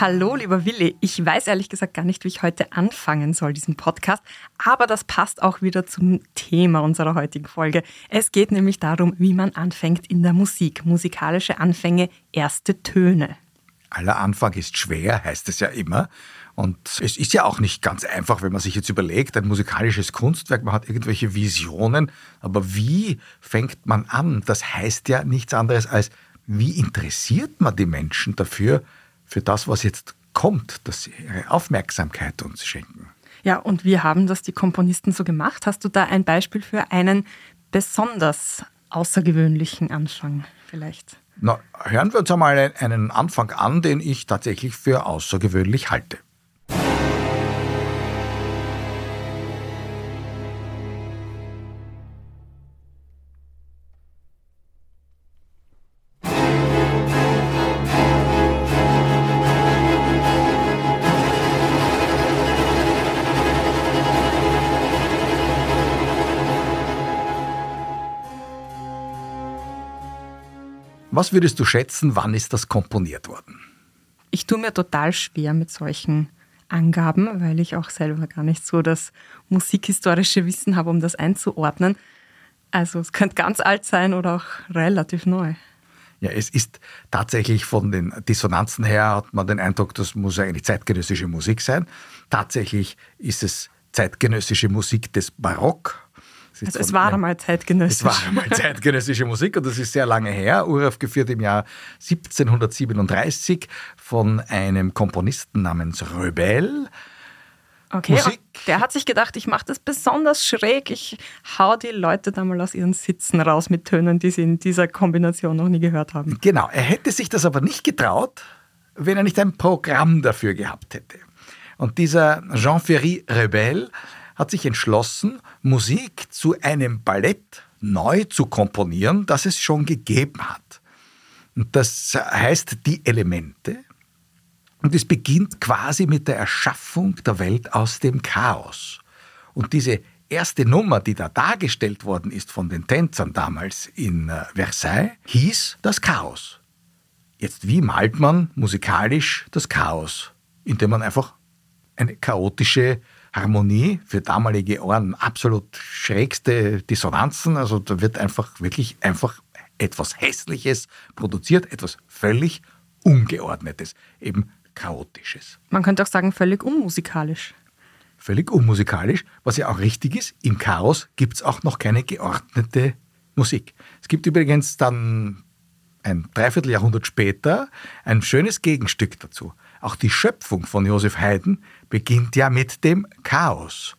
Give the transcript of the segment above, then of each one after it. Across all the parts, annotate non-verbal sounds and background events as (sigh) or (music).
Hallo, lieber Willi. Ich weiß ehrlich gesagt gar nicht, wie ich heute anfangen soll, diesen Podcast. Aber das passt auch wieder zum Thema unserer heutigen Folge. Es geht nämlich darum, wie man anfängt in der Musik. Musikalische Anfänge, erste Töne. Aller Anfang ist schwer, heißt es ja immer. Und es ist ja auch nicht ganz einfach, wenn man sich jetzt überlegt, ein musikalisches Kunstwerk, man hat irgendwelche Visionen, aber wie fängt man an? Das heißt ja nichts anderes als, wie interessiert man die Menschen dafür, für das, was jetzt kommt, dass sie ihre Aufmerksamkeit uns schenken. Ja, und wie haben das die Komponisten so gemacht? Hast du da ein Beispiel für einen besonders außergewöhnlichen Anfang vielleicht? Na, hören wir uns einmal einen Anfang an, den ich tatsächlich für außergewöhnlich halte. Was würdest du schätzen, wann ist das komponiert worden? Ich tue mir total schwer mit solchen Angaben, weil ich auch selber gar nicht so das musikhistorische Wissen habe, um das einzuordnen. Also es könnte ganz alt sein oder auch relativ neu. Ja, es ist tatsächlich von den Dissonanzen her, hat man den Eindruck, das muss eigentlich zeitgenössische Musik sein. Tatsächlich ist es zeitgenössische Musik des Barock, also es war einmal zeitgenössisch. Es war einmal zeitgenössische Musik und das ist sehr lange her, uraufgeführt im Jahr 1737 von einem Komponisten namens Röbel. Okay, Musik. der hat sich gedacht, ich mache das besonders schräg. Ich hau die Leute da mal aus ihren Sitzen raus mit Tönen, die sie in dieser Kombination noch nie gehört haben. Genau, er hätte sich das aber nicht getraut, wenn er nicht ein Programm dafür gehabt hätte. Und dieser Jean-Ferry Rebel hat sich entschlossen, Musik zu einem Ballett neu zu komponieren, das es schon gegeben hat. Und das heißt die Elemente. Und es beginnt quasi mit der Erschaffung der Welt aus dem Chaos. Und diese erste Nummer, die da dargestellt worden ist von den Tänzern damals in äh, Versailles, hieß das Chaos. Jetzt, wie malt man musikalisch das Chaos? Indem man einfach eine chaotische Harmonie für damalige Ohren absolut schrägste Dissonanzen. Also da wird einfach wirklich einfach etwas Hässliches produziert, etwas völlig Ungeordnetes, eben Chaotisches. Man könnte auch sagen, völlig unmusikalisch. Völlig unmusikalisch, was ja auch richtig ist. Im Chaos gibt es auch noch keine geordnete Musik. Es gibt übrigens dann ein Dreivierteljahrhundert später ein schönes Gegenstück dazu. Auch die Schöpfung von Josef Haydn beginnt ja mit dem Chaos.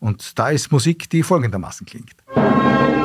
Und da ist Musik, die folgendermaßen klingt. Für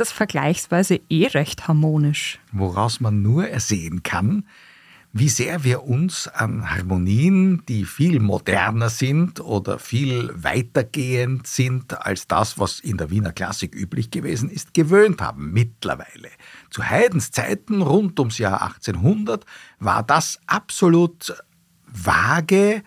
das vergleichsweise eh recht harmonisch. Woraus man nur ersehen kann, wie sehr wir uns an Harmonien, die viel moderner sind oder viel weitergehend sind als das, was in der Wiener Klassik üblich gewesen ist, gewöhnt haben mittlerweile. Zu Haydns Zeiten rund ums Jahr 1800 war das absolut vage.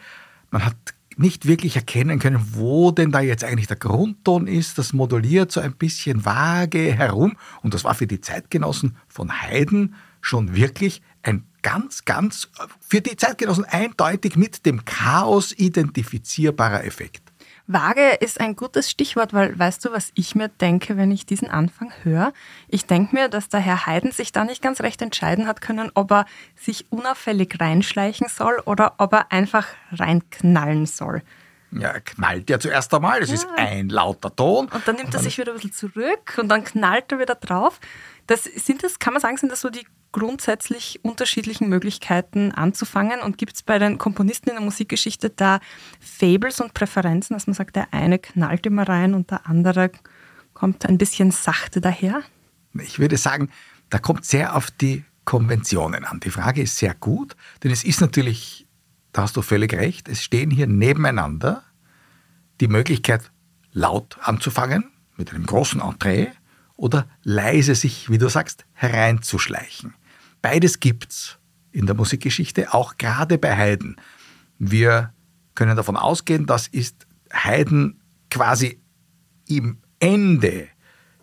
Man hat nicht wirklich erkennen können, wo denn da jetzt eigentlich der Grundton ist. Das moduliert so ein bisschen vage herum. Und das war für die Zeitgenossen von Haydn schon wirklich ein ganz, ganz, für die Zeitgenossen eindeutig mit dem Chaos identifizierbarer Effekt. Vage ist ein gutes Stichwort, weil weißt du, was ich mir denke, wenn ich diesen Anfang höre? Ich denke mir, dass der Herr Haydn sich da nicht ganz recht entscheiden hat können, ob er sich unauffällig reinschleichen soll oder ob er einfach reinknallen soll. Ja, er knallt ja zuerst einmal, das ja. ist ein lauter Ton. Und dann nimmt und dann er sich wieder ein bisschen zurück und dann knallt er wieder drauf. Das, sind das, kann man sagen, sind das so die grundsätzlich unterschiedlichen Möglichkeiten anzufangen? Und gibt es bei den Komponisten in der Musikgeschichte da Fables und Präferenzen, dass man sagt, der eine knallt immer rein und der andere kommt ein bisschen sachte daher? Ich würde sagen, da kommt sehr auf die Konventionen an. Die Frage ist sehr gut, denn es ist natürlich, da hast du völlig recht, es stehen hier nebeneinander die Möglichkeit, laut anzufangen, mit einem großen Entree, oder leise sich, wie du sagst, hereinzuschleichen. Beides gibt's in der Musikgeschichte, auch gerade bei Haydn. Wir können davon ausgehen, das ist Haydn quasi im Ende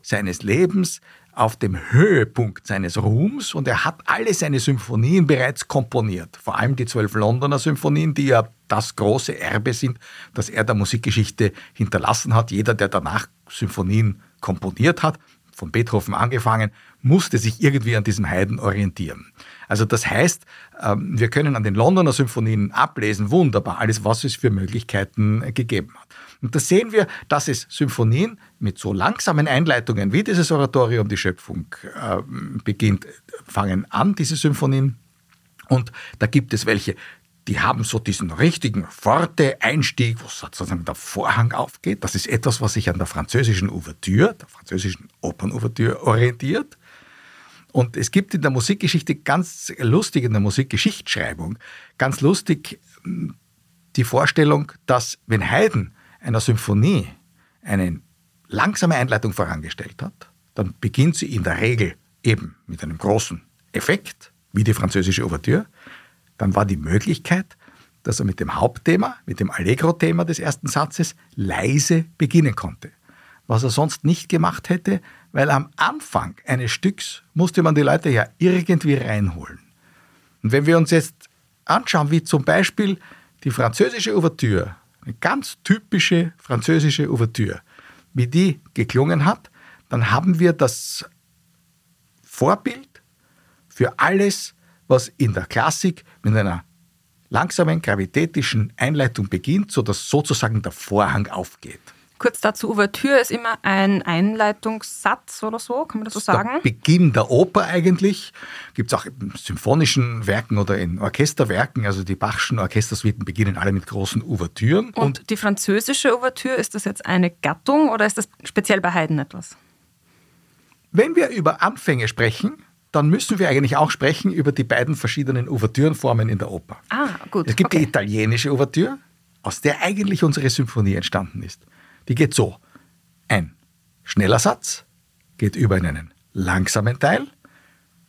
seines Lebens auf dem Höhepunkt seines Ruhms und er hat alle seine Symphonien bereits komponiert. Vor allem die zwölf Londoner Symphonien, die ja das große Erbe sind, das er der Musikgeschichte hinterlassen hat. Jeder, der danach Symphonien komponiert hat, von Beethoven angefangen, musste sich irgendwie an diesem Haydn orientieren. Also das heißt, ähm, wir können an den Londoner Symphonien ablesen, wunderbar, alles, was es für Möglichkeiten gegeben hat. Und da sehen wir, dass es Symphonien mit so langsamen Einleitungen wie dieses Oratorium, die Schöpfung äh, beginnt, fangen an, diese Symphonien. Und da gibt es welche, die haben so diesen richtigen Forte-Einstieg, wo sozusagen der Vorhang aufgeht. Das ist etwas, was sich an der französischen Ouvertüre, der französischen Opernouvertüre orientiert. Und es gibt in der Musikgeschichte ganz lustig, in der Musikgeschichtsschreibung, ganz lustig hm, die Vorstellung, dass wenn Haydn einer Symphonie eine langsame Einleitung vorangestellt hat, dann beginnt sie in der Regel eben mit einem großen Effekt, wie die französische Ouvertüre, dann war die Möglichkeit, dass er mit dem Hauptthema, mit dem Allegro-Thema des ersten Satzes leise beginnen konnte. Was er sonst nicht gemacht hätte, weil am Anfang eines Stücks musste man die Leute ja irgendwie reinholen. Und wenn wir uns jetzt anschauen, wie zum Beispiel die französische Ouvertüre, eine ganz typische französische Ouvertüre, wie die geklungen hat, dann haben wir das Vorbild für alles, was in der Klassik mit einer langsamen gravitätischen Einleitung beginnt, sodass sozusagen der Vorhang aufgeht. Kurz dazu, Ouvertüre ist immer ein Einleitungssatz oder so, kann man das so sagen? Der Beginn der Oper eigentlich. Gibt es auch in symphonischen Werken oder in Orchesterwerken. Also die Bachschen Orchestersuiten beginnen alle mit großen Ouvertüren. Und, Und die französische Ouvertüre, ist das jetzt eine Gattung oder ist das speziell bei Haydn etwas? Wenn wir über Anfänge sprechen, dann müssen wir eigentlich auch sprechen über die beiden verschiedenen Ouvertürenformen in der Oper. Ah, gut. Es gibt okay. die italienische Ouvertüre, aus der eigentlich unsere Symphonie entstanden ist. Die geht so. Ein schneller Satz geht über in einen langsamen Teil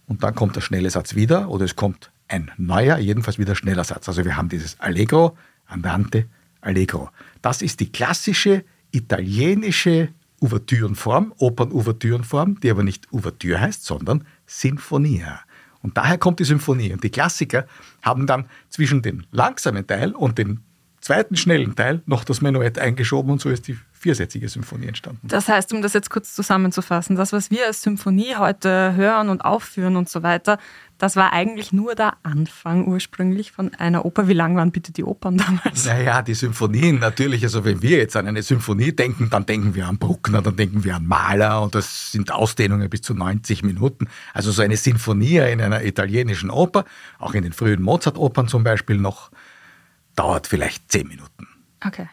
und dann kommt der schnelle Satz wieder oder es kommt ein neuer, jedenfalls wieder schneller Satz. Also wir haben dieses Allegro, Andante, Allegro. Das ist die klassische italienische Ouvertürenform, Opern-Ouvertürenform, die aber nicht Ouvertüre heißt, sondern Sinfonia. Und daher kommt die Symphonie. Und die Klassiker haben dann zwischen den langsamen Teil und dem zweiten schnellen Teil noch das Menuett eingeschoben und so ist die viersätzige Symphonie entstanden. Das heißt, um das jetzt kurz zusammenzufassen, das, was wir als Symphonie heute hören und aufführen und so weiter, das war eigentlich nur der Anfang ursprünglich von einer Oper. Wie lang waren bitte die Opern damals? Naja, die Symphonien natürlich. Also wenn wir jetzt an eine Symphonie denken, dann denken wir an Bruckner, dann denken wir an Mahler und das sind Ausdehnungen bis zu 90 Minuten. Also so eine Sinfonie in einer italienischen Oper, auch in den frühen Mozart-Opern zum Beispiel noch, dauert vielleicht 10 Minuten. Okay.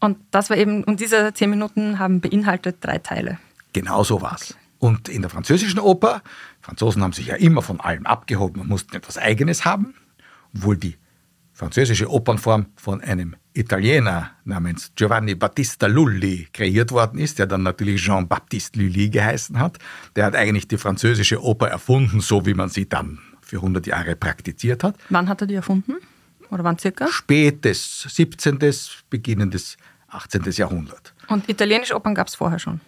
Und das war eben, und diese zehn Minuten haben beinhaltet drei Teile. Genau so war's. Und in der französischen Oper, Franzosen haben sich ja immer von allem abgehoben und mussten etwas Eigenes haben, obwohl die französische Opernform von einem Italiener namens Giovanni Battista Lully kreiert worden ist, der dann natürlich Jean-Baptiste Lully geheißen hat. Der hat eigentlich die französische Oper erfunden, so wie man sie dann für 100 Jahre praktiziert hat. Wann hat er die erfunden? Oder wann circa? Spätes 17., beginnendes 18. Jahrhundert. Und italienische Opern gab es vorher schon?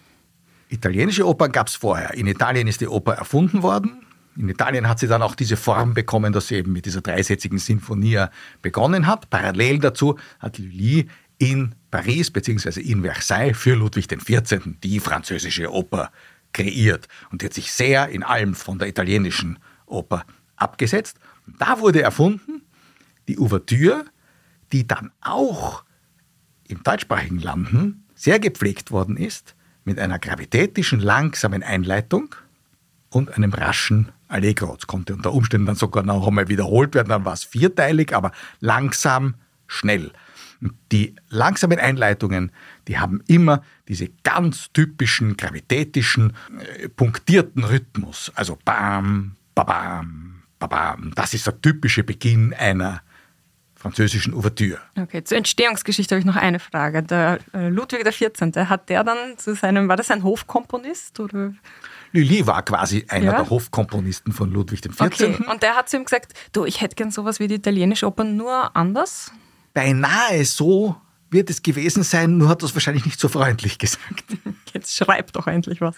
Italienische Opern gab es vorher. In Italien ist die Oper erfunden worden. In Italien hat sie dann auch diese Form bekommen, dass sie eben mit dieser dreisätzigen Sinfonie begonnen hat. Parallel dazu hat Lully in Paris bzw. in Versailles für Ludwig XIV. die französische Oper kreiert. Und die hat sich sehr in allem von der italienischen Oper abgesetzt. Da wurde erfunden die Ouvertüre, die dann auch im deutschsprachigen Landen sehr gepflegt worden ist, mit einer gravitätischen, langsamen Einleitung und einem raschen Allegro. Es konnte unter Umständen dann sogar noch einmal wiederholt werden, dann war es vierteilig, aber langsam, schnell. Die langsamen Einleitungen, die haben immer diese ganz typischen gravitätischen, äh, punktierten Rhythmus. Also bam, babam, babam. Das ist der typische Beginn einer französischen Ouvertüre. Okay, zur Entstehungsgeschichte habe ich noch eine Frage. Der äh, Ludwig XIV., hat der dann zu seinem, war das ein Hofkomponist oder? Lully war quasi einer ja? der Hofkomponisten von Ludwig XIV. Okay, und der hat zu ihm gesagt, du, ich hätte gern sowas wie die italienische Oper, nur anders? Beinahe so wird es gewesen sein, nur hat er es wahrscheinlich nicht so freundlich gesagt. (laughs) Jetzt schreib doch endlich was.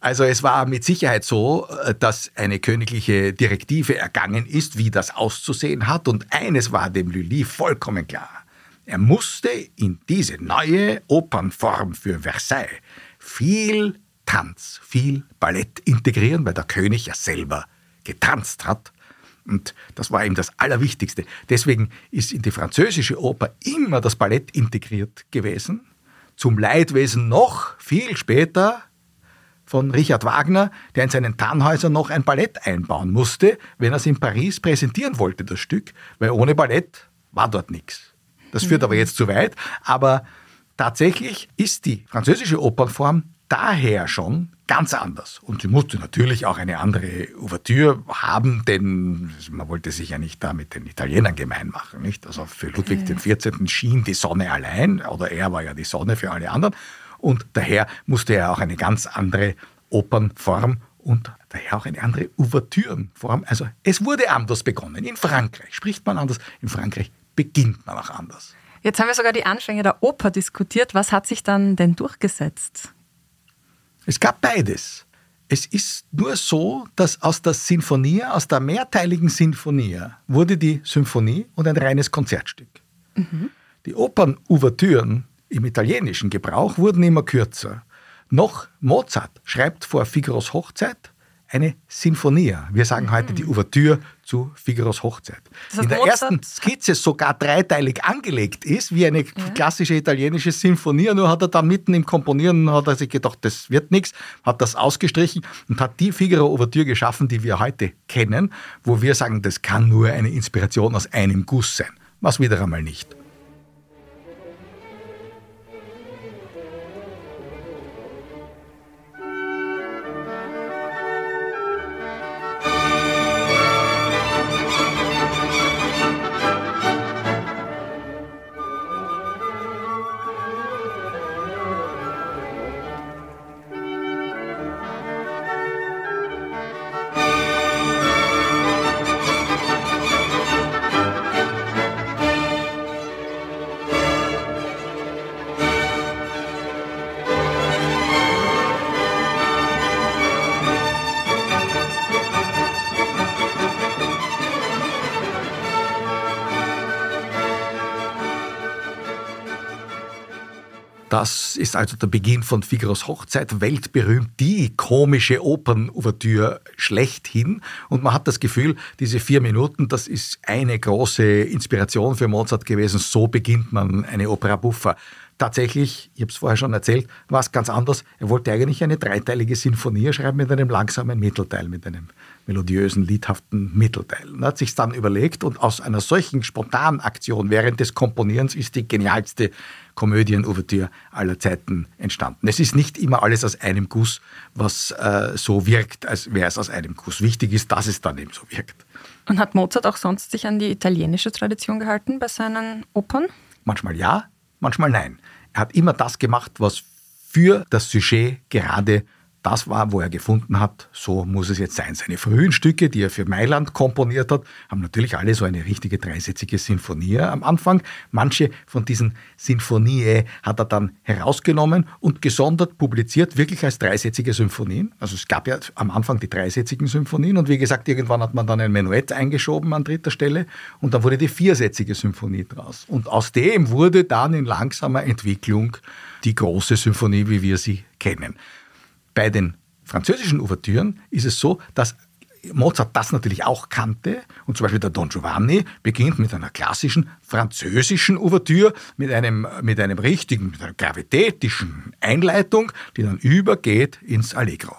Also es war mit Sicherheit so, äh, dass eine königliche Direktive ergangen ist, wie das auszusehen hat. Und eines war dem Lully vollkommen klar. Er musste in diese neue Opernform für Versailles viel Tanz, viel Ballett integrieren, weil der König ja selber getanzt hat. Und das war ihm das Allerwichtigste. Deswegen ist in die französische Oper immer das Ballett integriert gewesen. Zum Leidwesen noch viel später von Richard Wagner, der in seinen Tannhäusern noch ein Ballett einbauen musste, wenn er es in Paris präsentieren wollte, das Stück, weil ohne Ballett war dort nichts. Das führt aber jetzt zu weit, aber tatsächlich ist die französische Opernform daher schon ganz anders. Und sie musste natürlich auch eine andere Ouvertüre haben, denn man wollte sich ja nicht da mit den Italienern gemein machen. Nicht? Also für Ludwig XIV. schien die Sonne allein, oder er war ja die Sonne für alle anderen und daher musste er auch eine ganz andere Opernform und daher auch eine andere Ouvertürenform. Also es wurde anders begonnen. In Frankreich spricht man anders, in Frankreich beginnt man auch anders. Jetzt haben wir sogar die Anfänge der Oper diskutiert. Was hat sich dann denn durchgesetzt? Es gab beides. Es ist nur so, dass aus der Sinfonie, aus der mehrteiligen Sinfonie, wurde die Symphonie und ein reines Konzertstück. Mhm. Die Opernouvertüren im italienischen Gebrauch wurden immer kürzer. Noch Mozart schreibt vor Figaros Hochzeit eine Sinfonia. Wir sagen mhm. heute die Ouvertüre zu Figaros Hochzeit. Das heißt, In der Mozart ersten Skizze sogar dreiteilig angelegt ist, wie eine ja. klassische italienische Sinfonie. Nur hat er dann mitten im Komponieren hat er sich gedacht, das wird nichts, hat das ausgestrichen und hat die Figaro Ouvertüre geschaffen, die wir heute kennen, wo wir sagen, das kann nur eine Inspiration aus einem Guss sein. Was wieder einmal nicht. Das ist also der Beginn von Figaros Hochzeit, weltberühmt, die komische Opernouvertüre schlechthin. Und man hat das Gefühl, diese vier Minuten, das ist eine große Inspiration für Mozart gewesen. So beginnt man eine Opera buffa. Tatsächlich, ich habe es vorher schon erzählt, war es ganz anders. Er wollte eigentlich eine dreiteilige Sinfonie schreiben mit einem langsamen Mittelteil, mit einem melodiösen, liedhaften Mittelteil. Und hat sich dann überlegt und aus einer solchen spontanen Aktion während des Komponierens ist die genialste Komödien-Ouvertüre aller Zeiten entstanden. Es ist nicht immer alles aus einem Guss, was äh, so wirkt, als wäre es aus einem Guss. Wichtig ist, dass es dann eben so wirkt. Und hat Mozart auch sonst sich an die italienische Tradition gehalten bei seinen Opern? Manchmal ja, manchmal nein. Er hat immer das gemacht, was für das Sujet gerade das war, wo er gefunden hat, so muss es jetzt sein. Seine frühen Stücke, die er für Mailand komponiert hat, haben natürlich alle so eine richtige dreisätzige Sinfonie am Anfang. Manche von diesen Sinfonie hat er dann herausgenommen und gesondert publiziert, wirklich als dreisätzige Symphonien. Also es gab ja am Anfang die dreisätzigen Symphonien und wie gesagt, irgendwann hat man dann ein Menuett eingeschoben an dritter Stelle und dann wurde die viersätzige Symphonie draus. Und aus dem wurde dann in langsamer Entwicklung die große Symphonie, wie wir sie kennen. Bei den französischen Ouvertüren ist es so, dass Mozart das natürlich auch kannte und zum Beispiel der Don Giovanni beginnt mit einer klassischen französischen Ouvertüre, mit einem, mit einem richtigen, mit einer gravitätischen Einleitung, die dann übergeht ins Allegro.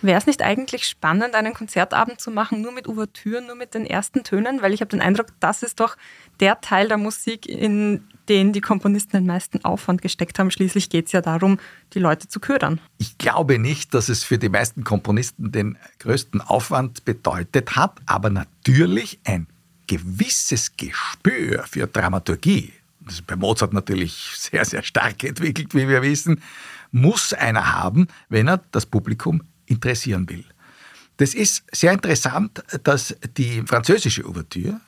Wäre es nicht eigentlich spannend, einen Konzertabend zu machen, nur mit Ouvertüren, nur mit den ersten Tönen? Weil ich habe den Eindruck, das ist doch der Teil der Musik, in den die Komponisten den meisten Aufwand gesteckt haben. Schließlich geht es ja darum, die Leute zu ködern. Ich glaube nicht, dass es für die meisten Komponisten den größten Aufwand bedeutet hat, aber natürlich ein gewisses Gespür für Dramaturgie, das ist bei Mozart natürlich sehr, sehr stark entwickelt, wie wir wissen, muss einer haben, wenn er das Publikum interessieren will. Das ist sehr interessant, dass die französische Ouvertüre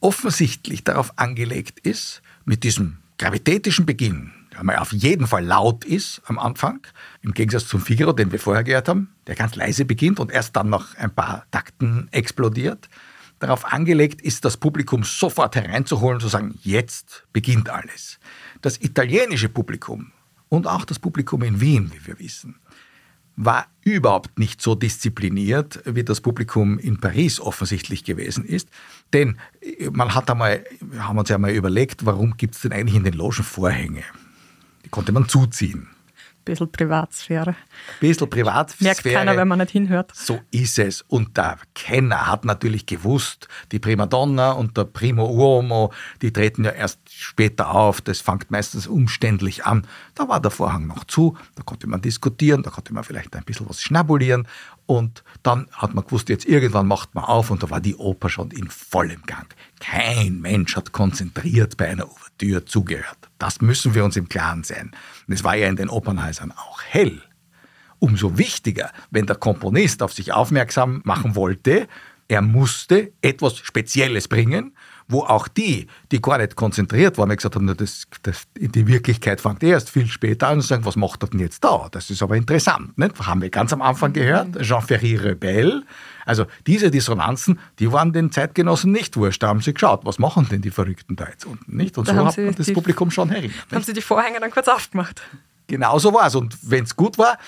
offensichtlich darauf angelegt ist, mit diesem gravitätischen Beginn, der mal auf jeden Fall laut ist am Anfang, im Gegensatz zum Figaro, den wir vorher gehört haben, der ganz leise beginnt und erst dann nach ein paar Takten explodiert, darauf angelegt ist, das Publikum sofort hereinzuholen zu sagen, jetzt beginnt alles. Das italienische Publikum und auch das Publikum in Wien, wie wir wissen, war überhaupt nicht so diszipliniert, wie das Publikum in Paris offensichtlich gewesen ist. Denn äh, man hat einmal, haben uns ja mal überlegt, warum gibt es denn eigentlich in den Logen Vorhänge? Die konnte man zuziehen bisschen Privatsphäre. Ein bisschen Privatsphäre. Merkt keiner, wenn man nicht hinhört. So ist es. Und der Kenner hat natürlich gewusst, die Primadonna und der Primo Uomo, die treten ja erst später auf. Das fängt meistens umständlich an. Da war der Vorhang noch zu, da konnte man diskutieren, da konnte man vielleicht ein bisschen was schnabulieren. Und dann hat man gewusst, jetzt irgendwann macht man auf und da war die Oper schon in vollem Gang. Kein Mensch hat konzentriert bei einer Ouvertüre zugehört. Das müssen wir uns im Klaren sein. Und es war ja in den Opernhäusern auch hell. Umso wichtiger, wenn der Komponist auf sich aufmerksam machen wollte, er musste etwas Spezielles bringen wo auch die, die gar nicht konzentriert waren, gesagt haben, das, das, die Wirklichkeit fängt erst viel später an und sagen, was macht er denn jetzt da? Das ist aber interessant. Nicht? Haben wir ganz am Anfang mhm. gehört, Jean-Ferry Rebell. Also diese Dissonanzen, die waren den Zeitgenossen nicht wurscht. Da haben sie geschaut, was machen denn die Verrückten da jetzt unten? Nicht? Und da so hat man das Publikum schon erinnert. Haben sie die Vorhänge dann kurz aufgemacht? Genau so war es. Und wenn es gut war,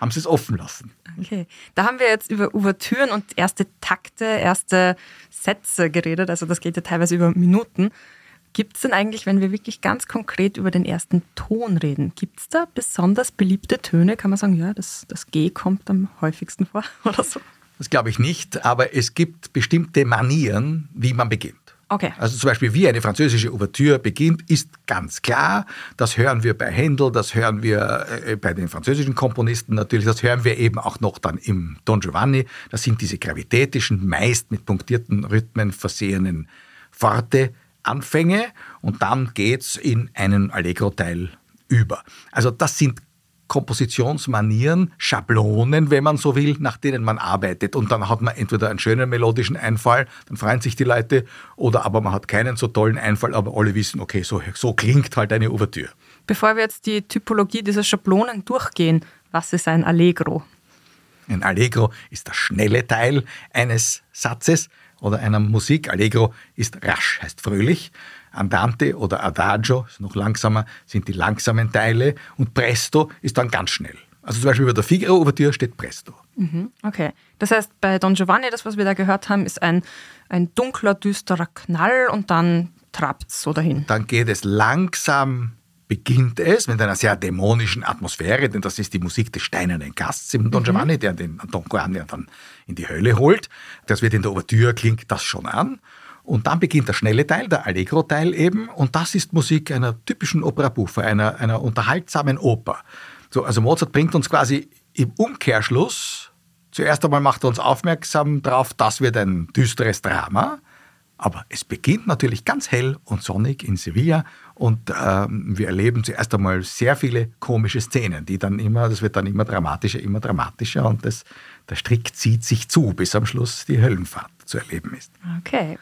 haben sie es offen lassen. Okay, da haben wir jetzt über Ouvertüren und erste Takte, erste Sätze geredet, also das geht ja teilweise über Minuten. Gibt es denn eigentlich, wenn wir wirklich ganz konkret über den ersten Ton reden, gibt es da besonders beliebte Töne? Kann man sagen, ja, das, das G kommt am häufigsten vor (laughs) oder so? Das glaube ich nicht, aber es gibt bestimmte Manieren, wie man beginnt. Okay. Also zum Beispiel, wie eine französische Ouvertüre beginnt, ist ganz klar. Das hören wir bei Händel, das hören wir äh, bei den französischen Komponisten natürlich, das hören wir eben auch noch dann im Don Giovanni. Das sind diese gravitätischen, meist mit punktierten Rhythmen versehenen Forte Anfänge und dann geht's in einen Allegro-Teil über. Also das sind Kompositionsmanieren, Schablonen, wenn man so will, nach denen man arbeitet. Und dann hat man entweder einen schönen melodischen Einfall, dann freuen sich die Leute, oder aber man hat keinen so tollen Einfall, aber alle wissen, okay, so, so klingt halt eine Ouvertüre. Bevor wir jetzt die Typologie dieser Schablonen durchgehen, was ist ein Allegro? Ein Allegro ist der schnelle Teil eines Satzes oder einer Musik. Allegro ist rasch, heißt fröhlich. Andante oder Adagio, ist noch langsamer, sind die langsamen Teile. Und Presto ist dann ganz schnell. Also zum Beispiel über der Figaro-Ouvertüre steht Presto. Mhm, okay. Das heißt, bei Don Giovanni, das, was wir da gehört haben, ist ein, ein dunkler, düsterer Knall und dann trabt es so dahin. Dann geht es langsam beginnt es mit einer sehr dämonischen Atmosphäre, denn das ist die Musik des steinernen Gasts im Don mhm. Giovanni, der den Don ja dann in die Hölle holt. Das wird in der Ouvertüre, klingt das schon an. Und dann beginnt der schnelle Teil, der Allegro-Teil eben, und das ist Musik einer typischen Opera buffa, einer, einer unterhaltsamen Oper. So, also Mozart bringt uns quasi im Umkehrschluss, zuerst einmal macht er uns aufmerksam darauf, das wird ein düsteres Drama, aber es beginnt natürlich ganz hell und sonnig in Sevilla und ähm, wir erleben zuerst einmal sehr viele komische Szenen, die dann immer, das wird dann immer dramatischer, immer dramatischer und das, der Strick zieht sich zu, bis am Schluss die Höllenfahrt zu erleben ist. Okay.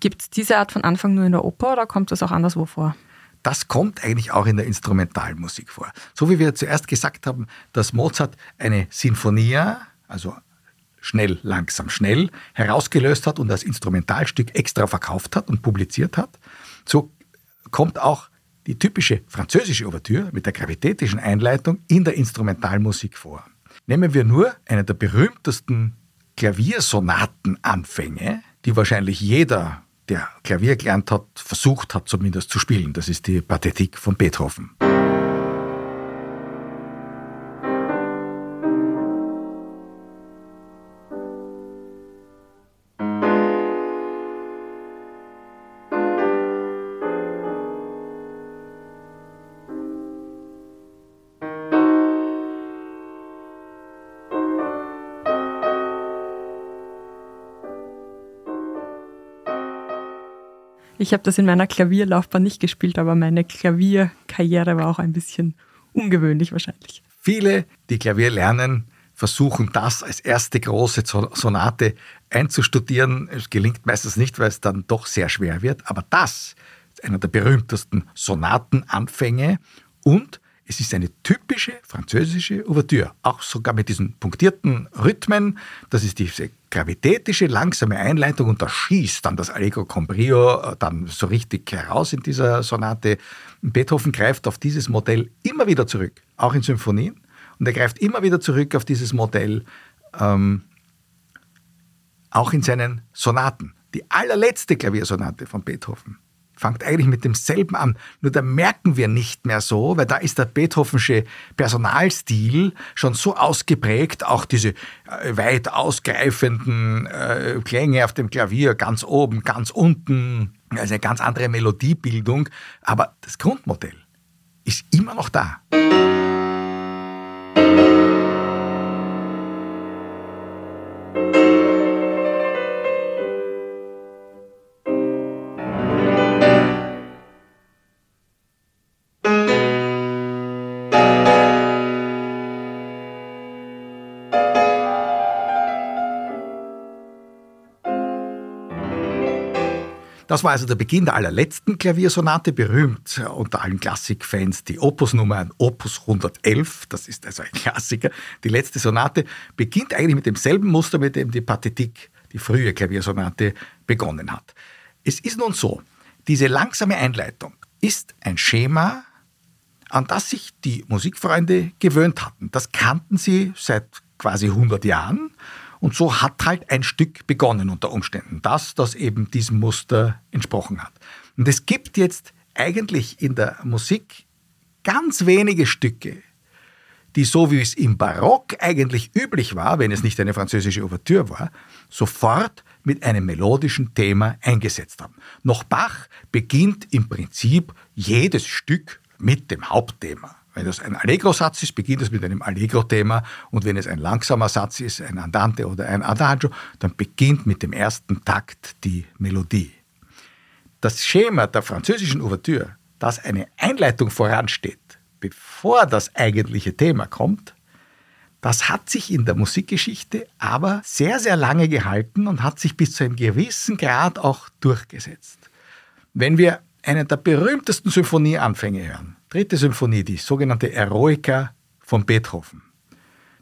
Gibt es diese Art von Anfang nur in der Oper oder kommt das auch anderswo vor? Das kommt eigentlich auch in der Instrumentalmusik vor. So wie wir zuerst gesagt haben, dass Mozart eine Sinfonia, also schnell, langsam, schnell, herausgelöst hat und als Instrumentalstück extra verkauft hat und publiziert hat, so kommt auch die typische französische Ouvertüre mit der gravitätischen Einleitung in der Instrumentalmusik vor. Nehmen wir nur eine der berühmtesten Klaviersonatenanfänge, die wahrscheinlich jeder, der Klavier gelernt hat, versucht hat zumindest zu spielen. Das ist die Pathetik von Beethoven. Ich habe das in meiner Klavierlaufbahn nicht gespielt, aber meine Klavierkarriere war auch ein bisschen ungewöhnlich wahrscheinlich. Viele, die Klavier lernen, versuchen das als erste große Sonate einzustudieren. Es gelingt meistens nicht, weil es dann doch sehr schwer wird. Aber das ist einer der berühmtesten Sonatenanfänge und es ist eine typische französische Ouvertüre, auch sogar mit diesen punktierten Rhythmen. Das ist diese gravitätische, langsame Einleitung und da schießt dann das Allegro con brio äh, dann so richtig heraus in dieser Sonate. Beethoven greift auf dieses Modell immer wieder zurück, auch in Symphonien. Und er greift immer wieder zurück auf dieses Modell, ähm, auch in seinen Sonaten. Die allerletzte Klaviersonate von Beethoven fängt eigentlich mit demselben an. Nur da merken wir nicht mehr so, weil da ist der Beethovensche Personalstil schon so ausgeprägt, auch diese äh, weit ausgreifenden äh, Klänge auf dem Klavier, ganz oben, ganz unten, also eine ganz andere Melodiebildung. Aber das Grundmodell ist immer noch da. Das war also der Beginn der allerletzten Klaviersonate, berühmt unter allen Klassikfans die Opusnummer Opus 111, das ist also ein Klassiker. Die letzte Sonate beginnt eigentlich mit demselben Muster, mit dem die Pathetik, die frühe Klaviersonate, begonnen hat. Es ist nun so, diese langsame Einleitung ist ein Schema, an das sich die Musikfreunde gewöhnt hatten. Das kannten sie seit quasi 100 Jahren und so hat halt ein Stück begonnen unter Umständen, das, das eben diesem Muster entsprochen hat. Und es gibt jetzt eigentlich in der Musik ganz wenige Stücke, die so wie es im Barock eigentlich üblich war, wenn es nicht eine französische Ouvertüre war, sofort mit einem melodischen Thema eingesetzt haben. Noch Bach beginnt im Prinzip jedes Stück mit dem Hauptthema. Wenn das ein Allegro-Satz ist, beginnt es mit einem Allegro-Thema und wenn es ein langsamer Satz ist, ein Andante oder ein Adagio, dann beginnt mit dem ersten Takt die Melodie. Das Schema der französischen Ouvertüre, das eine Einleitung voransteht, bevor das eigentliche Thema kommt, das hat sich in der Musikgeschichte aber sehr, sehr lange gehalten und hat sich bis zu einem gewissen Grad auch durchgesetzt. Wenn wir einen der berühmtesten Symphonieanfänge hören, dritte Symphonie, die sogenannte Eroica von Beethoven,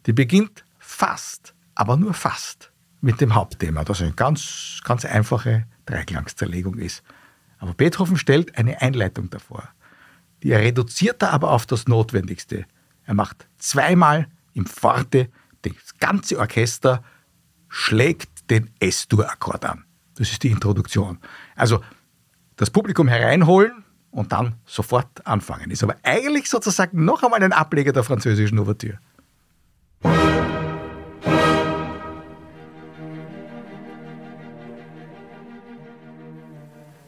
die beginnt fast, aber nur fast mit dem Hauptthema, das eine ganz, ganz einfache Dreiklangszerlegung ist. Aber Beethoven stellt eine Einleitung davor. Die er reduziert er aber auf das Notwendigste. Er macht zweimal im Forte, das ganze Orchester schlägt den S-Dur-Akkord an. Das ist die Introduktion. Also das Publikum hereinholen und dann sofort anfangen. Ist aber eigentlich sozusagen noch einmal ein Ableger der französischen Ouvertüre.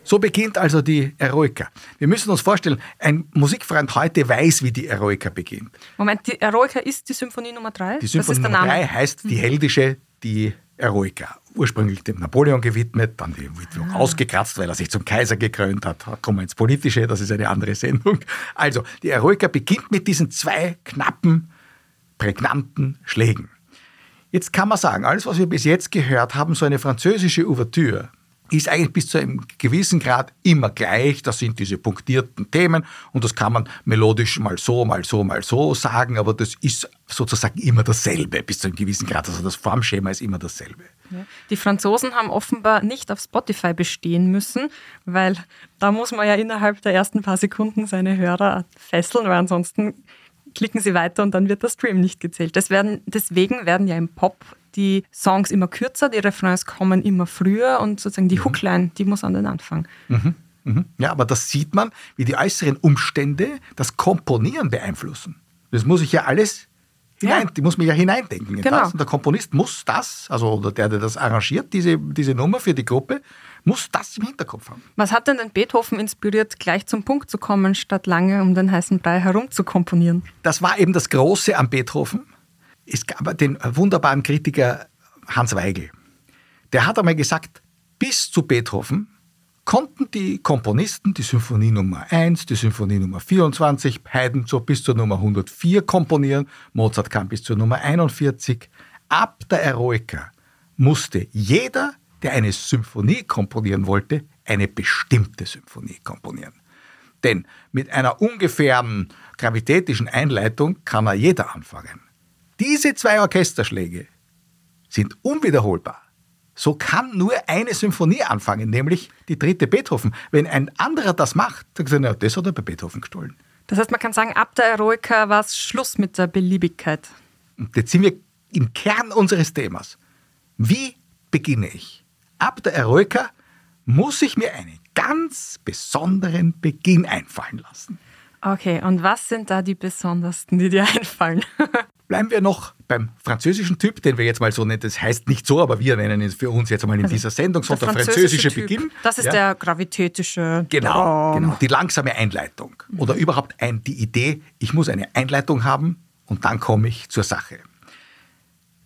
So beginnt also die Eroica. Wir müssen uns vorstellen, ein Musikfreund heute weiß, wie die Eroica beginnt. Moment, die Eroica ist die Symphonie Nummer 3? Die Symphonie Nummer 3 heißt die heldische, die Eroica. Ursprünglich dem Napoleon gewidmet, dann wird ah. ausgekratzt, weil er sich zum Kaiser gekrönt hat. Kommen wir ins Politische, das ist eine andere Sendung. Also, die Eroica beginnt mit diesen zwei knappen, prägnanten Schlägen. Jetzt kann man sagen, alles, was wir bis jetzt gehört haben, so eine französische Ouvertüre, ist eigentlich bis zu einem gewissen Grad immer gleich. Das sind diese punktierten Themen und das kann man melodisch mal so, mal so, mal so sagen, aber das ist sozusagen immer dasselbe bis zu einem gewissen Grad. Also das Formschema ist immer dasselbe. Die Franzosen haben offenbar nicht auf Spotify bestehen müssen, weil da muss man ja innerhalb der ersten paar Sekunden seine Hörer fesseln, weil ansonsten klicken sie weiter und dann wird der Stream nicht gezählt. Werden, deswegen werden ja im Pop die Songs immer kürzer, die Refrains kommen immer früher und sozusagen die mhm. Hookline, die muss an den Anfang. Mhm. Mhm. Ja, aber das sieht man, wie die äußeren Umstände das Komponieren beeinflussen. Das muss ich ja alles hinein, ja. die muss man ja hineindenken. genau. Das. Und der Komponist muss das, also oder der, der das arrangiert, diese, diese Nummer für die Gruppe, muss das im Hinterkopf haben. Was hat denn den Beethoven inspiriert, gleich zum Punkt zu kommen, statt lange um den heißen Brei herum zu komponieren? Das war eben das Große am Beethoven. Es gab den wunderbaren Kritiker Hans Weigel. Der hat einmal gesagt, bis zu Beethoven konnten die Komponisten die Symphonie Nummer 1, die Symphonie Nummer 24, Haydn so bis zur Nummer 104 komponieren, Mozart kam bis zur Nummer 41. Ab der Eroica musste jeder, der eine Symphonie komponieren wollte, eine bestimmte Symphonie komponieren. Denn mit einer ungefähren gravitätischen Einleitung kann er jeder anfangen. Diese zwei Orchesterschläge sind unwiederholbar. So kann nur eine Symphonie anfangen, nämlich die dritte Beethoven. Wenn ein anderer das macht, dann sagt er, das hat er bei Beethoven gestohlen. Das heißt, man kann sagen, ab der Eroica war es Schluss mit der Beliebigkeit. Und jetzt sind wir im Kern unseres Themas. Wie beginne ich? Ab der Eroica muss ich mir einen ganz besonderen Beginn einfallen lassen. Okay, und was sind da die besondersten, die dir (laughs) einfallen? Bleiben wir noch beim französischen Typ, den wir jetzt mal so nennen. Das heißt nicht so, aber wir nennen ihn für uns jetzt einmal in also dieser Sendung, so der, der französische, französische Beginn. Das ist ja. der gravitätische. Genau, genau, die langsame Einleitung. Oder überhaupt ein, die Idee, ich muss eine Einleitung haben und dann komme ich zur Sache.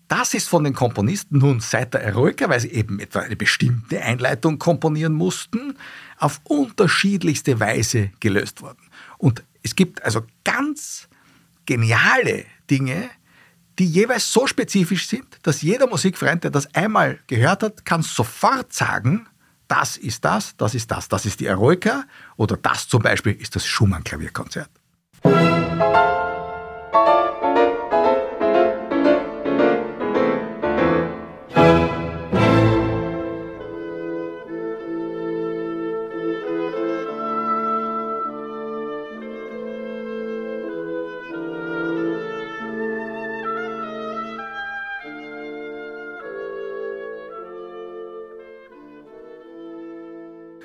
Das ist von den Komponisten nun seit der Eroica, weil sie eben etwa eine bestimmte Einleitung komponieren mussten, auf unterschiedlichste Weise gelöst worden. Und es gibt also ganz geniale Dinge, die jeweils so spezifisch sind, dass jeder Musikfreund, der das einmal gehört hat, kann sofort sagen, das ist das, das ist das, das ist die Eroica oder das zum Beispiel ist das Schumann-Klavierkonzert.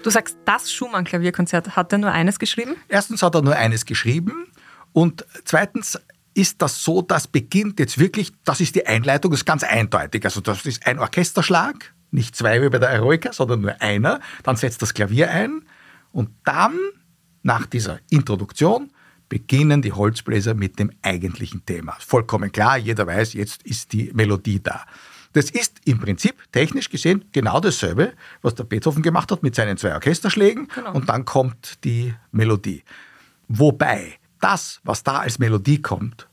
Du sagst, das Schumann-Klavierkonzert, hat er nur eines geschrieben? Erstens hat er nur eines geschrieben und zweitens ist das so, das beginnt jetzt wirklich, das ist die Einleitung, das ist ganz eindeutig. Also das ist ein Orchesterschlag, nicht zwei wie bei der Eroica, sondern nur einer. Dann setzt das Klavier ein und dann, nach dieser Introduktion, beginnen die Holzbläser mit dem eigentlichen Thema. Vollkommen klar, jeder weiß, jetzt ist die Melodie da. Das ist im Prinzip technisch gesehen genau dasselbe, was der Beethoven gemacht hat mit seinen zwei Orchesterschlägen genau. und dann kommt die Melodie. Wobei das, was da als Melodie kommt,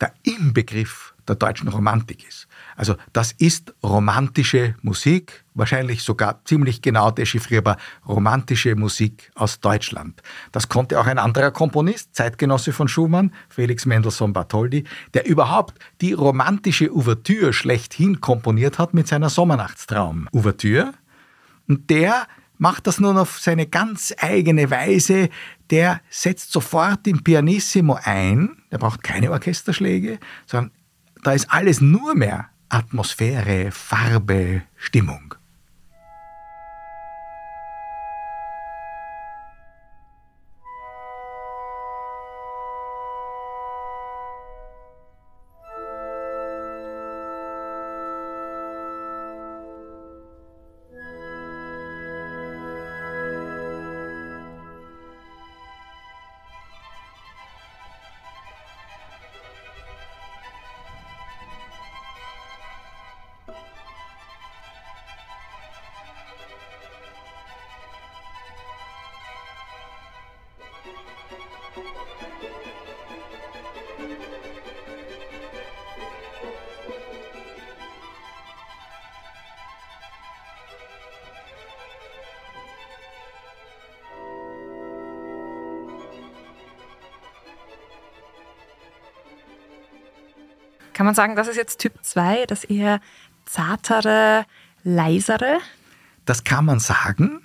der Inbegriff der deutschen Romantik ist. Also das ist romantische Musik, wahrscheinlich sogar ziemlich genau dechiffrierbar romantische Musik aus Deutschland. Das konnte auch ein anderer Komponist, Zeitgenosse von Schumann, Felix Mendelssohn Bartholdy, der überhaupt die romantische Ouvertüre schlechthin komponiert hat mit seiner Sommernachtstraum-Ouvertüre. Und der macht das nun auf seine ganz eigene Weise. Der setzt sofort im Pianissimo ein. Der braucht keine Orchesterschläge, sondern da ist alles nur mehr Atmosphäre, Farbe, Stimmung. Kann man sagen, das ist jetzt Typ 2, das eher zartere, leisere? Das kann man sagen,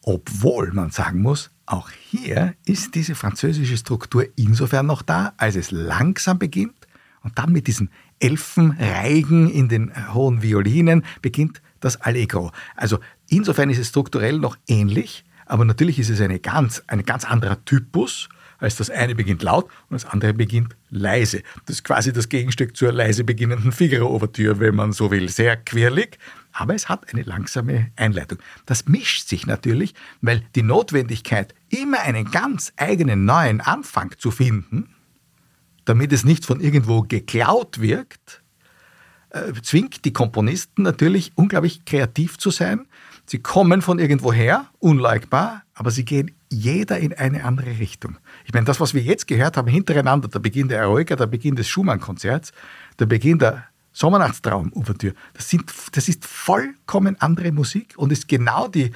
obwohl man sagen muss, auch hier ist diese französische Struktur insofern noch da, als es langsam beginnt und dann mit diesen Elfenreigen in den hohen Violinen beginnt das Allegro. Also insofern ist es strukturell noch ähnlich, aber natürlich ist es eine ganz, ein ganz anderer Typus als das eine beginnt laut und das andere beginnt leise. Das ist quasi das Gegenstück zur leise beginnenden Figaro-Ouvertüre, wenn man so will. Sehr quirlig, aber es hat eine langsame Einleitung. Das mischt sich natürlich, weil die Notwendigkeit, immer einen ganz eigenen neuen Anfang zu finden, damit es nicht von irgendwo geklaut wirkt, äh, zwingt die Komponisten natürlich unglaublich kreativ zu sein. Sie kommen von irgendwoher, unleugbar, aber sie gehen jeder in eine andere Richtung. Ich meine, das, was wir jetzt gehört haben, hintereinander, der Beginn der Eroica, der Beginn des Schumann-Konzerts, der Beginn der Sommernachtstraum-Ouvertüre, das, das ist vollkommen andere Musik und ist genau die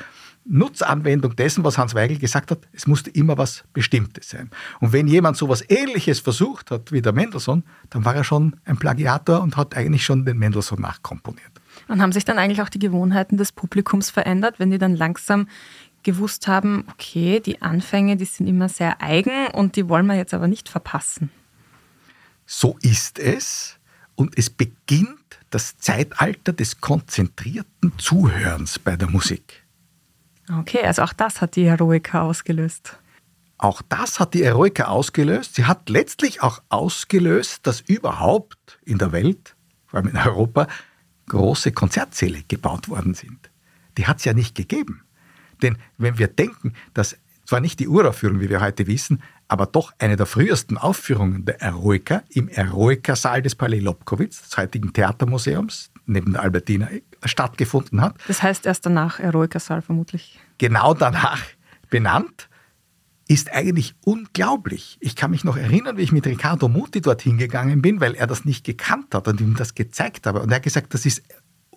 Nutzanwendung dessen, was Hans Weigel gesagt hat, es musste immer was Bestimmtes sein. Und wenn jemand so etwas Ähnliches versucht hat wie der Mendelssohn, dann war er schon ein Plagiator und hat eigentlich schon den Mendelssohn nachkomponiert. Und haben sich dann eigentlich auch die Gewohnheiten des Publikums verändert, wenn die dann langsam gewusst haben, okay, die Anfänge, die sind immer sehr eigen und die wollen wir jetzt aber nicht verpassen. So ist es und es beginnt das Zeitalter des konzentrierten Zuhörens bei der Musik. Okay, also auch das hat die Eroica ausgelöst. Auch das hat die Eroica ausgelöst. Sie hat letztlich auch ausgelöst, dass überhaupt in der Welt, vor allem in Europa, große Konzertsäle gebaut worden sind. Die hat es ja nicht gegeben. Denn wenn wir denken, dass zwar nicht die Uraufführung, wie wir heute wissen, aber doch eine der frühesten Aufführungen der Eroica im Eroica-Saal des Palais Lobkowitz, des heutigen Theatermuseums, neben der Albertina, stattgefunden hat. Das heißt erst danach Eroica-Saal vermutlich. Genau danach benannt, ist eigentlich unglaublich. Ich kann mich noch erinnern, wie ich mit Riccardo Muti dorthin gegangen bin, weil er das nicht gekannt hat und ihm das gezeigt habe. Und er hat gesagt, das ist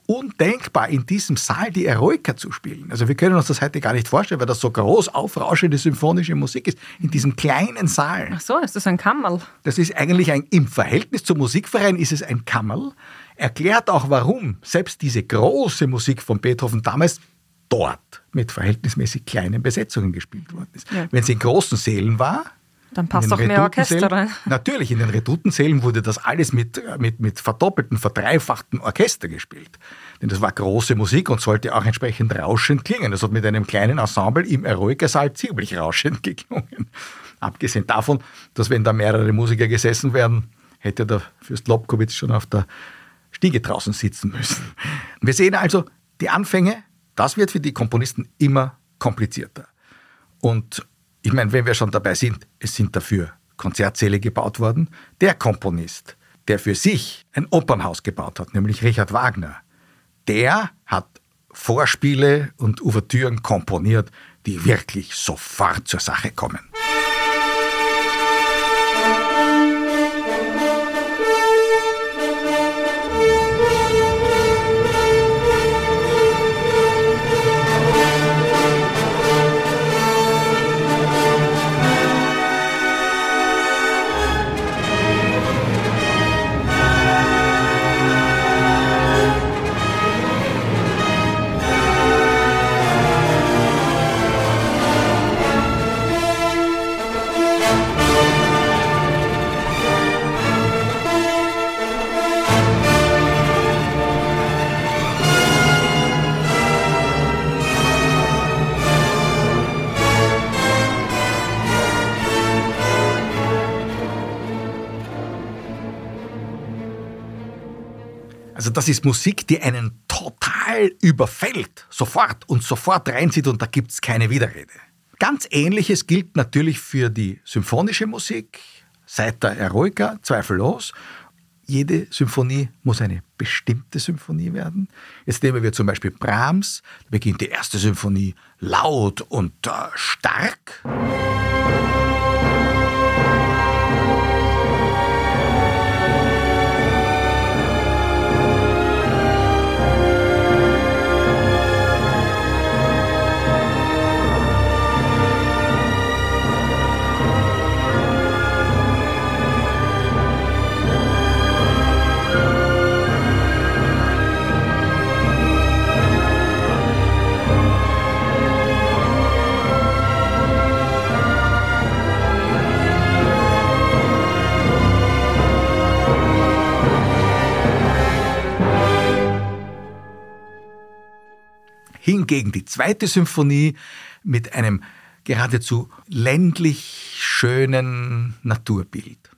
undenkbar, in diesem Saal die Eroica zu spielen. Also wir können uns das heute gar nicht vorstellen, weil das so groß aufrauschende symphonische Musik ist, in diesem kleinen Saal. Ach so, ist das ein Kammerl? Das ist eigentlich ein, im Verhältnis zum Musikverein ist es ein Kammerl. Erklärt auch, warum selbst diese große Musik von Beethoven damals dort mit verhältnismäßig kleinen Besetzungen gespielt worden ist. Ja. Wenn es in großen Sälen war, dann passt auch mehr Orchester rein. (laughs) Natürlich, in den Redutensälen wurde das alles mit, mit, mit verdoppelten, verdreifachten Orchester gespielt. Denn das war große Musik und sollte auch entsprechend rauschend klingen. Das hat mit einem kleinen Ensemble im Eroica-Saal ziemlich rauschend (laughs) geklungen. Abgesehen davon, dass wenn da mehrere Musiker gesessen wären, hätte der Fürst Lobkowitz schon auf der Stiege draußen sitzen müssen. Wir sehen also, die Anfänge, das wird für die Komponisten immer komplizierter. Und ich meine, wenn wir schon dabei sind, es sind dafür Konzertsäle gebaut worden. Der Komponist, der für sich ein Opernhaus gebaut hat, nämlich Richard Wagner, der hat Vorspiele und Ouvertüren komponiert, die wirklich sofort zur Sache kommen. Also das ist Musik, die einen total überfällt, sofort und sofort reinzieht und da gibt es keine Widerrede. Ganz ähnliches gilt natürlich für die symphonische Musik, seit der Eroica, zweifellos. Jede Symphonie muss eine bestimmte Symphonie werden. Jetzt nehmen wir zum Beispiel Brahms, da beginnt die erste Symphonie laut und äh, stark. Hingegen die zweite Symphonie mit einem geradezu ländlich schönen Naturbild.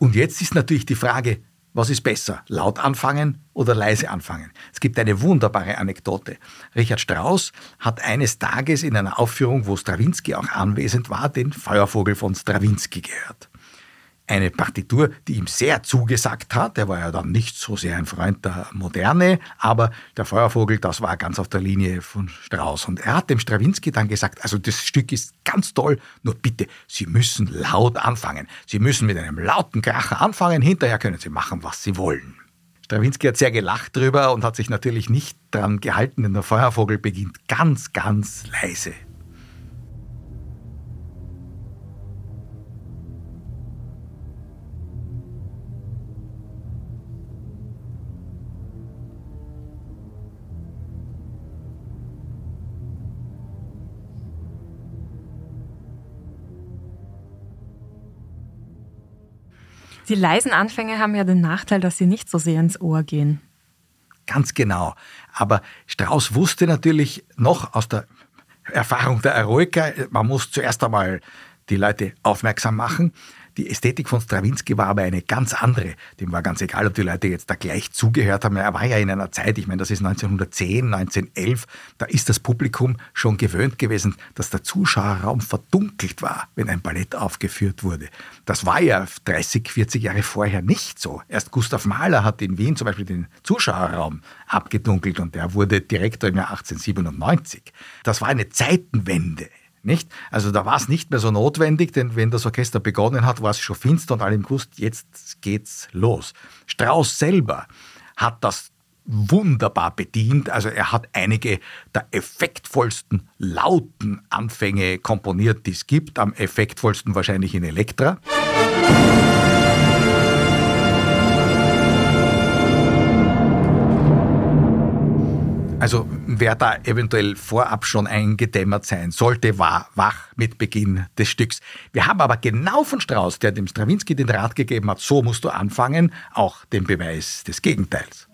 Und jetzt ist natürlich die Frage, was ist besser, laut anfangen oder leise anfangen? Es gibt eine wunderbare Anekdote. Richard Strauss hat eines Tages in einer Aufführung, wo Strawinski auch anwesend war, den Feuervogel von Strawinski gehört eine Partitur, die ihm sehr zugesagt hat. Er war ja dann nicht so sehr ein Freund der Moderne, aber der Feuervogel, das war ganz auf der Linie von Strauss. Und er hat dem Strawinski dann gesagt, also das Stück ist ganz toll, nur bitte, Sie müssen laut anfangen. Sie müssen mit einem lauten Kracher anfangen, hinterher können Sie machen, was Sie wollen. Strawinski hat sehr gelacht drüber und hat sich natürlich nicht daran gehalten, denn der Feuervogel beginnt ganz, ganz leise. Die leisen Anfänge haben ja den Nachteil, dass sie nicht so sehr ins Ohr gehen. Ganz genau. Aber Strauss wusste natürlich noch aus der Erfahrung der Eroica, man muss zuerst einmal die Leute aufmerksam machen. Die Ästhetik von Strawinski war aber eine ganz andere. Dem war ganz egal, ob die Leute jetzt da gleich zugehört haben. Er war ja in einer Zeit, ich meine, das ist 1910, 1911, da ist das Publikum schon gewöhnt gewesen, dass der Zuschauerraum verdunkelt war, wenn ein Ballett aufgeführt wurde. Das war ja 30, 40 Jahre vorher nicht so. Erst Gustav Mahler hat in Wien zum Beispiel den Zuschauerraum abgedunkelt und der wurde Direktor im Jahr 1897. Das war eine Zeitenwende. Nicht? Also da war es nicht mehr so notwendig, denn wenn das Orchester begonnen hat, war es schon finster und alle im gewusst, jetzt geht's los. Strauss selber hat das wunderbar bedient. Also er hat einige der effektvollsten lauten Anfänge komponiert, die es gibt. Am effektvollsten wahrscheinlich in Elektra. Also wer da eventuell vorab schon eingedämmert sein sollte, war wach mit Beginn des Stücks. Wir haben aber genau von Strauss, der dem Strawinski den Rat gegeben hat, so musst du anfangen, auch den Beweis des Gegenteils.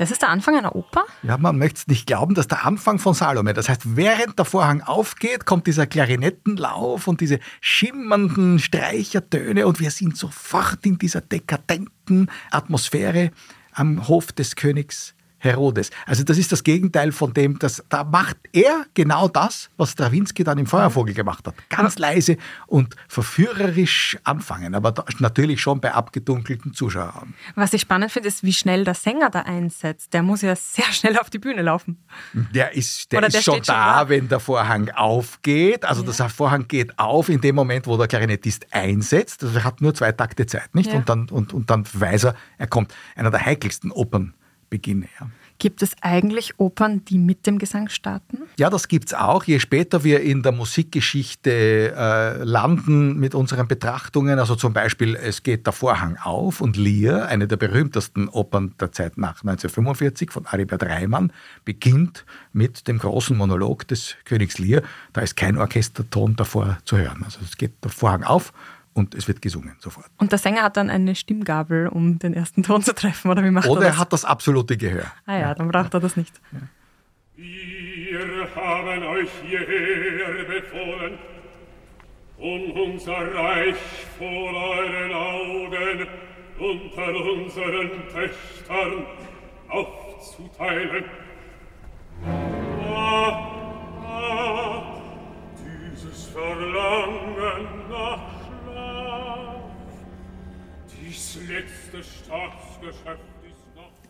Das ist der Anfang einer Oper? Ja, man möchte es nicht glauben, dass der Anfang von Salome. Das heißt, während der Vorhang aufgeht, kommt dieser Klarinettenlauf und diese schimmernden Streichertöne und wir sind sofort in dieser dekadenten Atmosphäre am Hof des Königs Herodes. Also das ist das Gegenteil von dem, dass da macht er genau das, was Strawinski dann im Feuervogel gemacht hat. Ganz leise und verführerisch anfangen, aber natürlich schon bei abgedunkelten Zuschauern. Was ich spannend finde, ist, wie schnell der Sänger da einsetzt. Der muss ja sehr schnell auf die Bühne laufen. Der ist, der, der ist schon da, schon wenn der Vorhang aufgeht. Also ja. der Vorhang geht auf in dem Moment, wo der Klarinettist einsetzt. Also er hat nur zwei Takte Zeit, nicht? Ja. Und, dann, und, und dann weiß er, er kommt. Einer der heikelsten Opern beginne. Ja. Gibt es eigentlich Opern, die mit dem Gesang starten? Ja, das gibt es auch. Je später wir in der Musikgeschichte äh, landen mit unseren Betrachtungen, also zum Beispiel Es geht der Vorhang auf und Lear, eine der berühmtesten Opern der Zeit nach 1945 von Aribert Reimann, beginnt mit dem großen Monolog des Königs Lear. Da ist kein Orchesterton davor zu hören. Also es geht der Vorhang auf und es wird gesungen sofort. Und der Sänger hat dann eine Stimmgabel, um den ersten Ton zu treffen, oder wie macht oder er das? Oder er hat das absolute Gehör. Ah ja, dann braucht er das nicht. Ja. Wir haben euch hierher befohlen, um unser Reich vor euren Augen unter unseren Töchtern aufzuteilen. Ah, ah, dieses Verlangen nach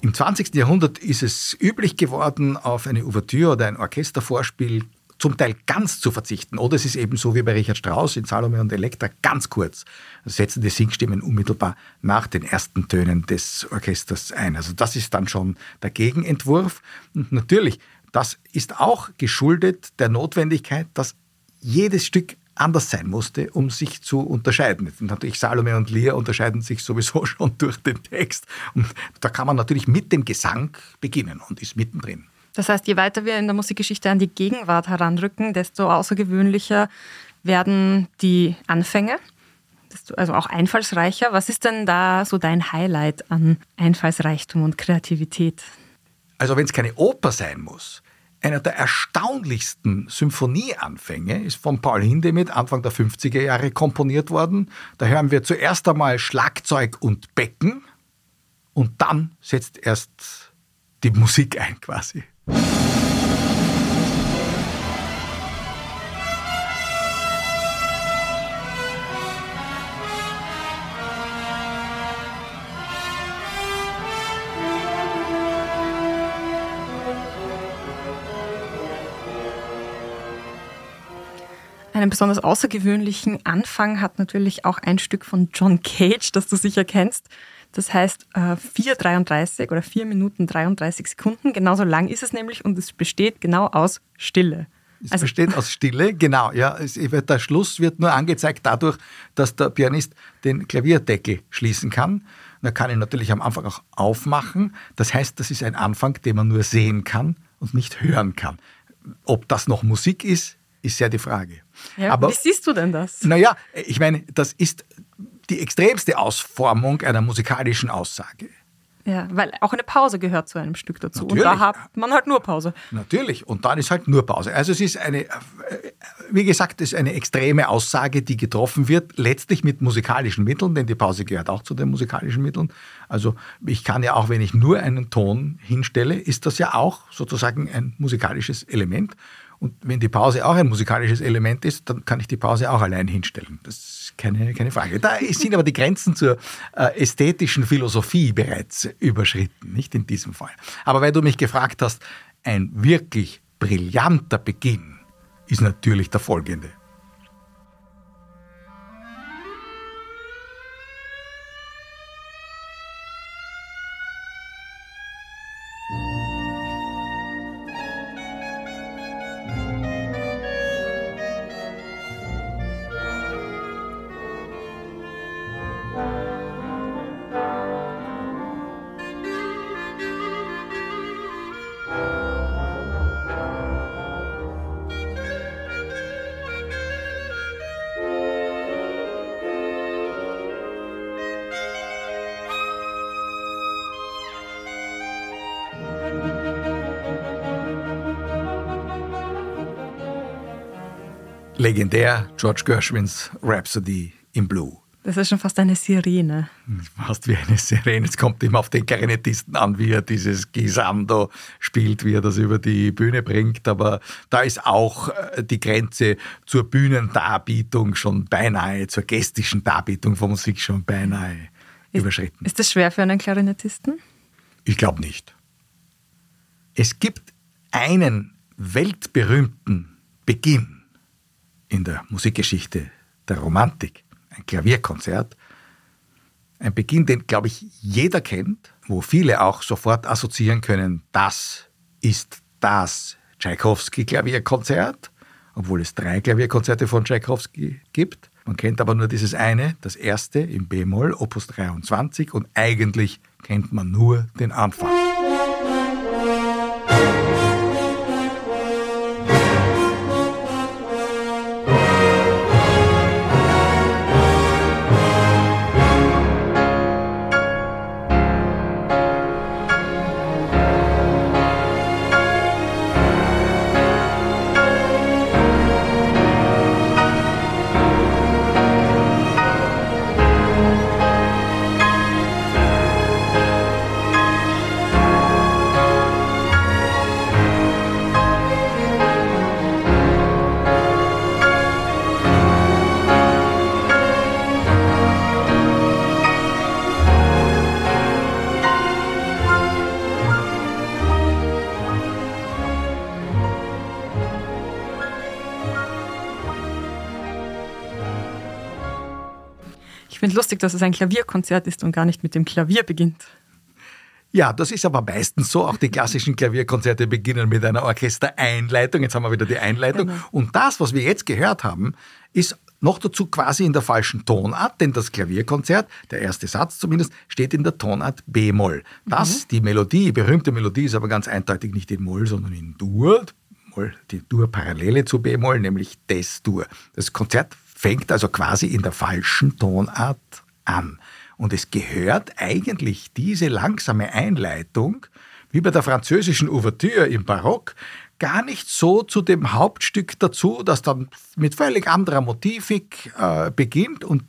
im 20. Jahrhundert ist es üblich geworden, auf eine Ouvertüre oder ein Orchestervorspiel zum Teil ganz zu verzichten. Oder es ist eben so wie bei Richard Strauss in Salome und Elektra ganz kurz. Setzen die Singstimmen unmittelbar nach den ersten Tönen des Orchesters ein. Also das ist dann schon der Gegenentwurf. Und natürlich, das ist auch geschuldet der Notwendigkeit, dass jedes Stück anders sein musste, um sich zu unterscheiden. Natürlich Salome und Lear unterscheiden sich sowieso (laughs) schon durch den Text. Und da kann man natürlich mit dem Gesang beginnen und ist mittendrin. Das heißt, je weiter wir in der Musikgeschichte an die Gegenwart heranrücken, desto außergewöhnlicher werden die Anfänge, also auch einfallsreicher. Was ist denn da so dein Highlight an Einfallsreichtum und Kreativität? Also wenn es keine Oper sein muss, einer der erstaunlichsten Symphonieanfänge ist von Paul Hindemith Anfang der 50er Jahre komponiert worden. Da hören wir zuerst einmal Schlagzeug und Becken und dann setzt erst die Musik ein quasi. Einen besonders außergewöhnlichen Anfang hat natürlich auch ein Stück von John Cage, das du sicher kennst. Das heißt 4,33 äh, oder 4 Minuten 33 Sekunden. Genauso lang ist es nämlich und es besteht genau aus Stille. Es also, besteht aus Stille, genau. Ja, es, der Schluss wird nur angezeigt dadurch, dass der Pianist den Klavierdeckel schließen kann. Da kann ihn natürlich am Anfang auch aufmachen. Das heißt, das ist ein Anfang, den man nur sehen kann und nicht hören kann. Ob das noch Musik ist, ist ja die Frage. Ja, Aber, wie siehst du denn das? Naja, ich meine, das ist die extremste Ausformung einer musikalischen Aussage. Ja, weil auch eine Pause gehört zu einem Stück dazu. Natürlich. Und da hat man halt nur Pause. Natürlich. Und dann ist halt nur Pause. Also es ist eine, wie gesagt, es ist eine extreme Aussage, die getroffen wird, letztlich mit musikalischen Mitteln, denn die Pause gehört auch zu den musikalischen Mitteln. Also ich kann ja auch, wenn ich nur einen Ton hinstelle, ist das ja auch sozusagen ein musikalisches Element. Und wenn die Pause auch ein musikalisches Element ist, dann kann ich die Pause auch allein hinstellen. Das ist keine, keine Frage. Da sind aber die Grenzen zur äh, ästhetischen Philosophie bereits überschritten, nicht in diesem Fall. Aber weil du mich gefragt hast, ein wirklich brillanter Beginn ist natürlich der folgende. Legendär George Gershwins Rhapsody in Blue. Das ist schon fast eine Sirene. Fast wie eine Sirene. Es kommt immer auf den Klarinettisten an, wie er dieses Gisando spielt, wie er das über die Bühne bringt. Aber da ist auch äh, die Grenze zur Bühnendarbietung schon beinahe, zur gestischen Darbietung von Musik schon beinahe ist, überschritten. Ist das schwer für einen Klarinettisten? Ich glaube nicht. Es gibt einen weltberühmten Beginn in der Musikgeschichte der Romantik ein Klavierkonzert. Ein Beginn, den, glaube ich, jeder kennt, wo viele auch sofort assoziieren können, das ist das Tchaikovsky-Klavierkonzert, obwohl es drei Klavierkonzerte von Tchaikovsky gibt. Man kennt aber nur dieses eine, das erste im B-Moll, Opus 23, und eigentlich kennt man nur den Anfang. Finde lustig, dass es ein Klavierkonzert ist und gar nicht mit dem Klavier beginnt. Ja, das ist aber meistens so. Auch die klassischen Klavierkonzerte beginnen mit einer Orchestereinleitung. Jetzt haben wir wieder die Einleitung. Genau. Und das, was wir jetzt gehört haben, ist noch dazu quasi in der falschen Tonart, denn das Klavierkonzert, der erste Satz zumindest, steht in der Tonart B-Moll. Das, die Melodie, die berühmte Melodie, ist aber ganz eindeutig nicht in Moll, sondern in Dur. Moll, die Dur-Parallele zu B-Moll, nämlich Des-Dur. Das Konzert fängt also quasi in der falschen Tonart an. Und es gehört eigentlich diese langsame Einleitung, wie bei der französischen Ouvertüre im Barock, gar nicht so zu dem Hauptstück dazu, das dann mit völlig anderer Motivik äh, beginnt. Und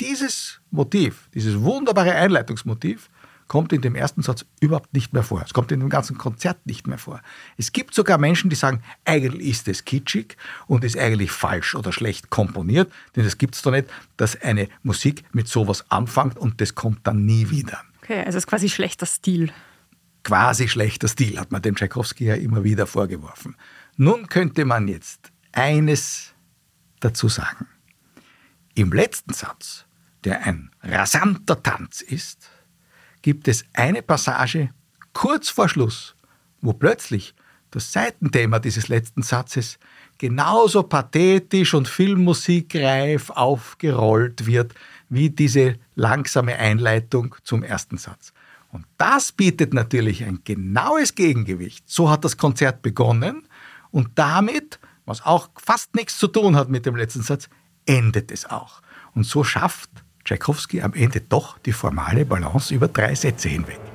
dieses Motiv, dieses wunderbare Einleitungsmotiv, kommt in dem ersten Satz überhaupt nicht mehr vor. Es kommt in dem ganzen Konzert nicht mehr vor. Es gibt sogar Menschen, die sagen, eigentlich ist es kitschig und ist eigentlich falsch oder schlecht komponiert, denn es gibt es doch nicht, dass eine Musik mit sowas anfängt und das kommt dann nie wieder. Okay, also es ist quasi schlechter Stil. Quasi schlechter Stil, hat man dem Tchaikovsky ja immer wieder vorgeworfen. Nun könnte man jetzt eines dazu sagen. Im letzten Satz, der ein rasanter Tanz ist, gibt es eine Passage kurz vor Schluss, wo plötzlich das Seitenthema dieses letzten Satzes genauso pathetisch und filmmusikreif aufgerollt wird wie diese langsame Einleitung zum ersten Satz. Und das bietet natürlich ein genaues Gegengewicht. So hat das Konzert begonnen und damit, was auch fast nichts zu tun hat mit dem letzten Satz, endet es auch. Und so schafft Tchaikovsky am Ende doch die formale Balance über drei Sätze hinweg.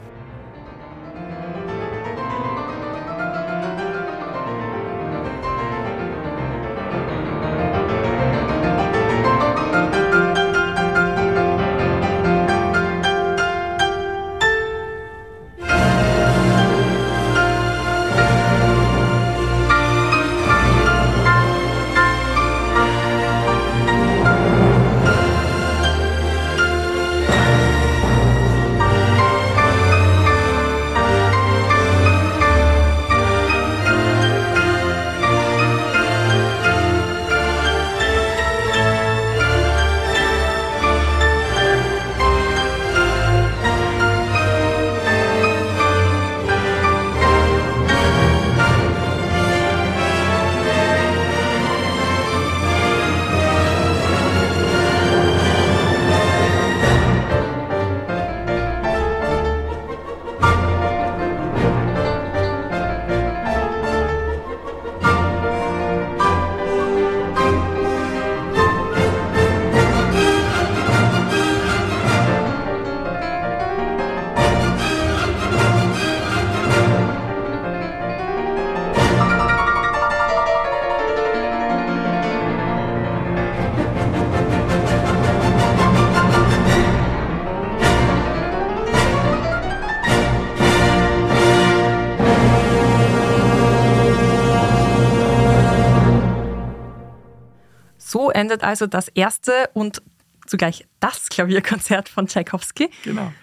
Endet also das erste und zugleich das Klavierkonzert von Tchaikovsky. Genau.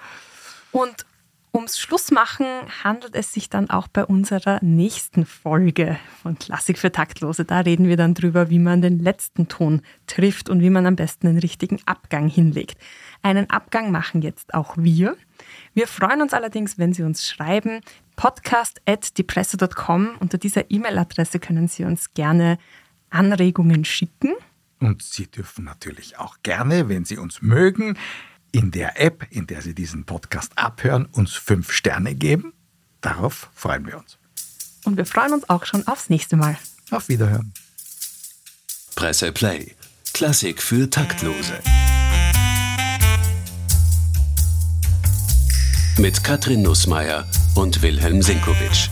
Und ums Schlussmachen handelt es sich dann auch bei unserer nächsten Folge von Klassik für Taktlose. Da reden wir dann drüber, wie man den letzten Ton trifft und wie man am besten den richtigen Abgang hinlegt. Einen Abgang machen jetzt auch wir. Wir freuen uns allerdings, wenn Sie uns schreiben. podcast.diepresse.com. Unter dieser E-Mail-Adresse können Sie uns gerne Anregungen schicken. Und Sie dürfen natürlich auch gerne, wenn Sie uns mögen, in der App, in der Sie diesen Podcast abhören, uns fünf Sterne geben. Darauf freuen wir uns. Und wir freuen uns auch schon aufs nächste Mal. Auf Wiederhören. Presse Play. Klassik für Taktlose. Mit Katrin Nussmeier und Wilhelm Sinkowitsch.